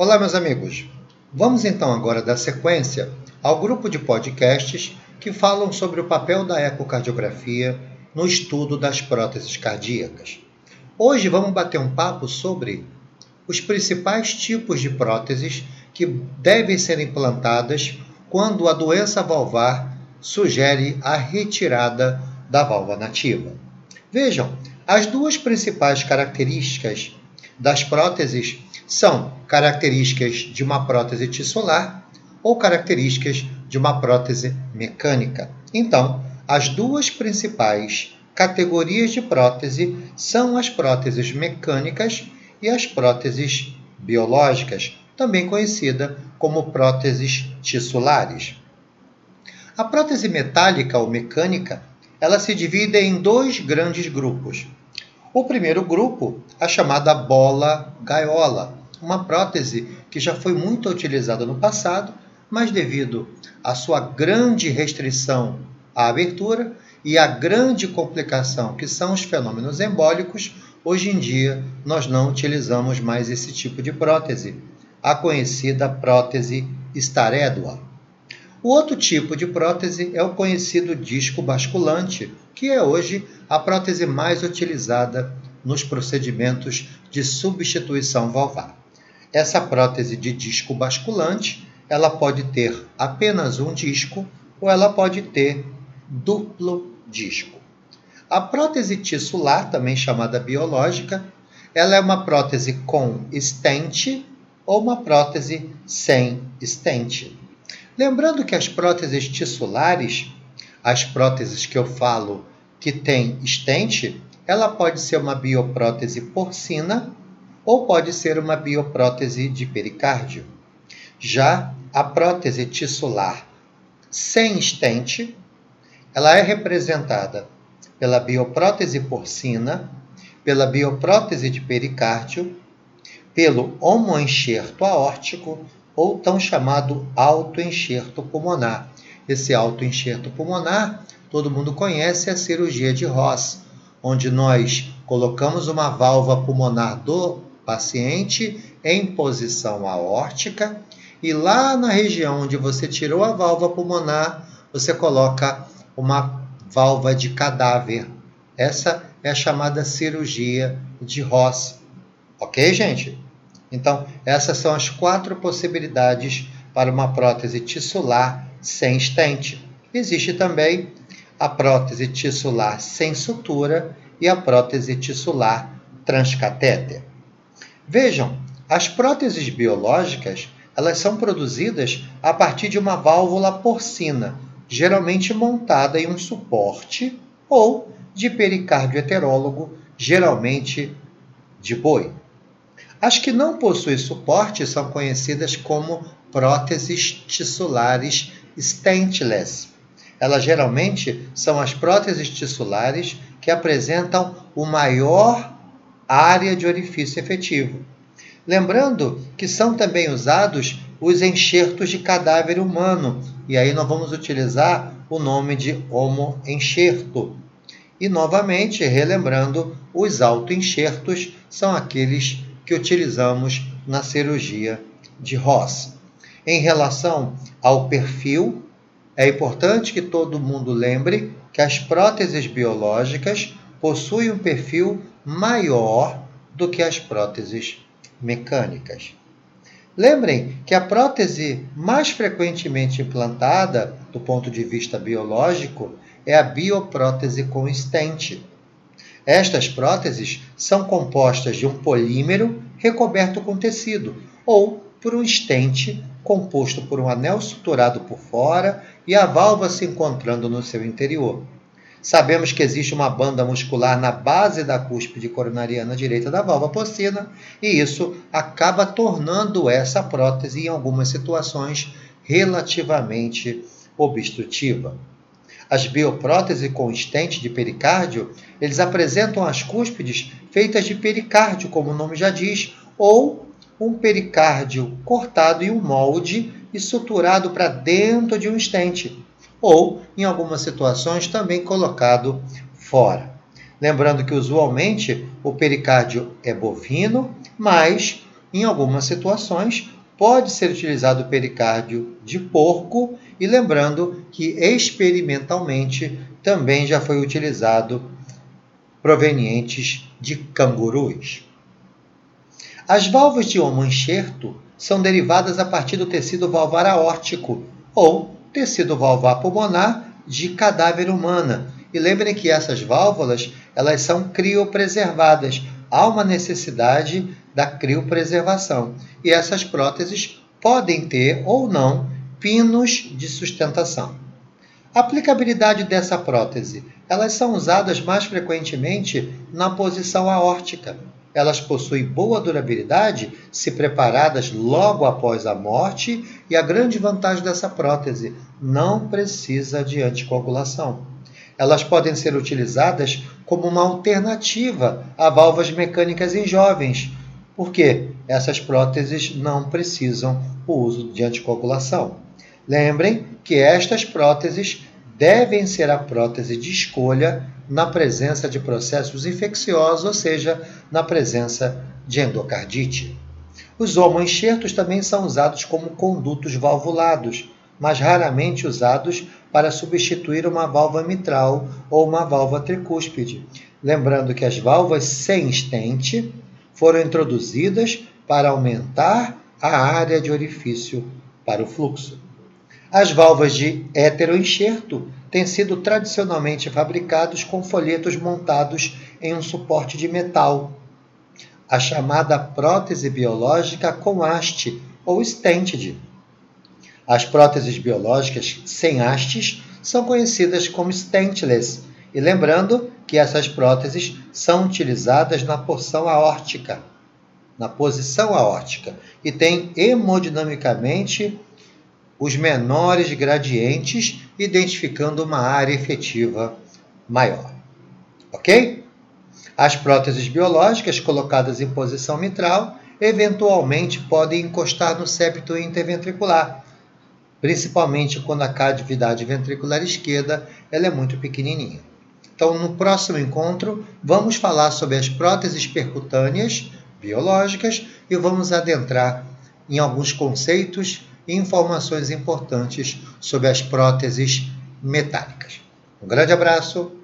Olá, meus amigos. Vamos então agora dar sequência ao grupo de podcasts que falam sobre o papel da ecocardiografia no estudo das próteses cardíacas. Hoje vamos bater um papo sobre os principais tipos de próteses que devem ser implantadas quando a doença valvar sugere a retirada da válvula nativa. Vejam, as duas principais características das próteses são características de uma prótese tissular ou características de uma prótese mecânica. Então, as duas principais categorias de prótese são as próteses mecânicas e as próteses biológicas, também conhecida como próteses tissulares. A prótese metálica ou mecânica, ela se divide em dois grandes grupos. O primeiro grupo, a chamada bola gaiola, uma prótese que já foi muito utilizada no passado, mas devido à sua grande restrição à abertura e à grande complicação que são os fenômenos embólicos, hoje em dia nós não utilizamos mais esse tipo de prótese, a conhecida prótese estarédua. O outro tipo de prótese é o conhecido disco basculante, que é hoje a prótese mais utilizada nos procedimentos de substituição valvar. Essa prótese de disco basculante, ela pode ter apenas um disco ou ela pode ter duplo disco. A prótese tissular, também chamada biológica, ela é uma prótese com stent ou uma prótese sem stent. Lembrando que as próteses tissulares, as próteses que eu falo que tem stent, ela pode ser uma bioprótese porcina ou pode ser uma bioprótese de pericárdio. Já a prótese tissular sem stent, ela é representada pela bioprótese porcina, pela bioprótese de pericárdio, pelo homoenxerto aórtico ou tão chamado autoenxerto pulmonar. Esse autoenxerto pulmonar, todo mundo conhece a cirurgia de Ross, onde nós colocamos uma válvula pulmonar do paciente em posição aórtica e lá na região onde você tirou a válvula pulmonar, você coloca uma válvula de cadáver. Essa é a chamada cirurgia de Ross. Ok, gente? Então, essas são as quatro possibilidades para uma prótese tissular sem stent. Existe também a prótese tissular sem sutura e a prótese tissular transcatéter. Vejam, as próteses biológicas, elas são produzidas a partir de uma válvula porcina, geralmente montada em um suporte ou de pericárdio heterólogo, geralmente de boi. As que não possuem suporte são conhecidas como próteses tissulares stentless. Elas geralmente são as próteses tissulares que apresentam o maior área de orifício efetivo. Lembrando que são também usados os enxertos de cadáver humano, e aí nós vamos utilizar o nome de homo-enxerto. E novamente, relembrando, os autoenxertos são aqueles que utilizamos na cirurgia de Ross. Em relação ao perfil, é importante que todo mundo lembre que as próteses biológicas possuem um perfil maior do que as próteses mecânicas. Lembrem que a prótese mais frequentemente implantada, do ponto de vista biológico, é a bioprótese com stent, estas próteses são compostas de um polímero recoberto com tecido ou por um estente composto por um anel suturado por fora e a válvula se encontrando no seu interior. Sabemos que existe uma banda muscular na base da cúspide coronariana direita da válvula porcina e isso acaba tornando essa prótese, em algumas situações, relativamente obstrutiva. As biopróteses com estente de pericárdio, eles apresentam as cúspides feitas de pericárdio, como o nome já diz, ou um pericárdio cortado em um molde e suturado para dentro de um estente, ou, em algumas situações, também colocado fora. Lembrando que usualmente o pericárdio é bovino, mas em algumas situações, pode ser utilizado o pericárdio de porco e lembrando que experimentalmente também já foi utilizado provenientes de cangurus. As válvulas de homoenxerto são derivadas a partir do tecido valvar aórtico ou tecido valvar pulmonar de cadáver humana. E lembrem que essas válvulas, elas são criopreservadas. Há uma necessidade da criopreservação. E essas próteses podem ter ou não pinos de sustentação. Aplicabilidade dessa prótese, elas são usadas mais frequentemente na posição aórtica. Elas possuem boa durabilidade se preparadas logo após a morte e a grande vantagem dessa prótese, não precisa de anticoagulação. Elas podem ser utilizadas como uma alternativa a válvulas mecânicas em jovens, porque essas próteses não precisam o uso de anticoagulação. Lembrem que estas próteses devem ser a prótese de escolha na presença de processos infecciosos, ou seja, na presença de endocardite. Os homoenxertos também são usados como condutos valvulados, mas raramente usados para substituir uma válvula mitral ou uma válvula tricúspide. Lembrando que as válvulas sem estente foram introduzidas para aumentar a área de orifício para o fluxo. As válvulas de heteroenxerto têm sido tradicionalmente fabricados com folhetos montados em um suporte de metal, a chamada prótese biológica com haste ou stented. As próteses biológicas sem hastes são conhecidas como stentless, e lembrando que essas próteses são utilizadas na porção aórtica, na posição aórtica, e têm hemodinamicamente os menores gradientes, identificando uma área efetiva maior. Ok? As próteses biológicas colocadas em posição mitral eventualmente podem encostar no septo interventricular, principalmente quando a cavidade ventricular esquerda ela é muito pequenininha. Então, no próximo encontro, vamos falar sobre as próteses percutâneas biológicas e vamos adentrar em alguns conceitos informações importantes sobre as próteses metálicas. Um grande abraço